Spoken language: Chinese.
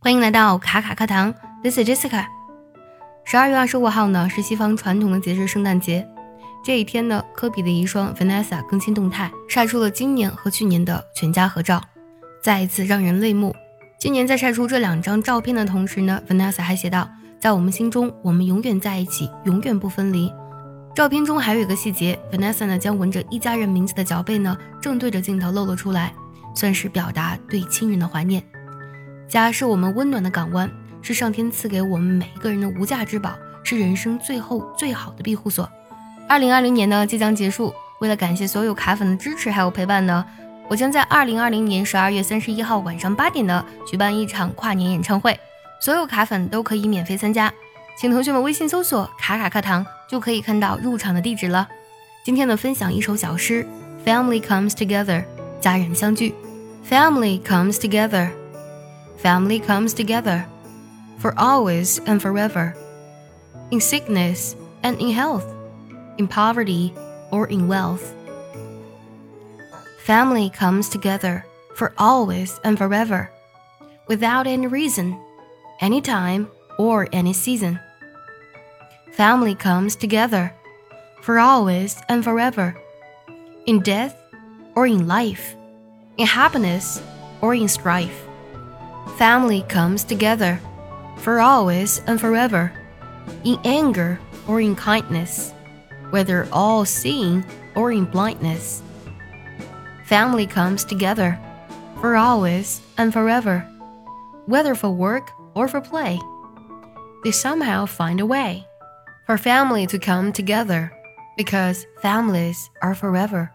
欢迎来到卡卡课堂，This is Jessica。十二月二十五号呢是西方传统的节日圣诞节。这一天呢，科比的遗孀 Vanessa 更新动态，晒出了今年和去年的全家合照，再一次让人泪目。今年在晒出这两张照片的同时呢，Vanessa 还写道：“在我们心中，我们永远在一起，永远不分离。”照片中还有一个细节，Vanessa 呢将纹着一家人名字的脚背呢正对着镜头露了出来，算是表达对亲人的怀念。家是我们温暖的港湾，是上天赐给我们每一个人的无价之宝，是人生最后最好的庇护所。二零二零年呢即将结束，为了感谢所有卡粉的支持还有陪伴呢，我将在二零二零年十二月三十一号晚上八点呢举办一场跨年演唱会，所有卡粉都可以免费参加。请同学们微信搜索“卡卡课堂”，就可以看到入场的地址了。今天呢，分享一首小诗：Family comes together，家人相聚。Family comes together, family comes together, for always and forever. In sickness and in health, in poverty or in wealth. Family comes together for always and forever, without any reason, any time, or any season family comes together for always and forever, in death or in life, in happiness or in strife. Family comes together for always and forever, in anger or in kindness, whether all seeing or in blindness. Family comes together for always and forever, whether for work or for play. They somehow find a way for family to come together because families are forever.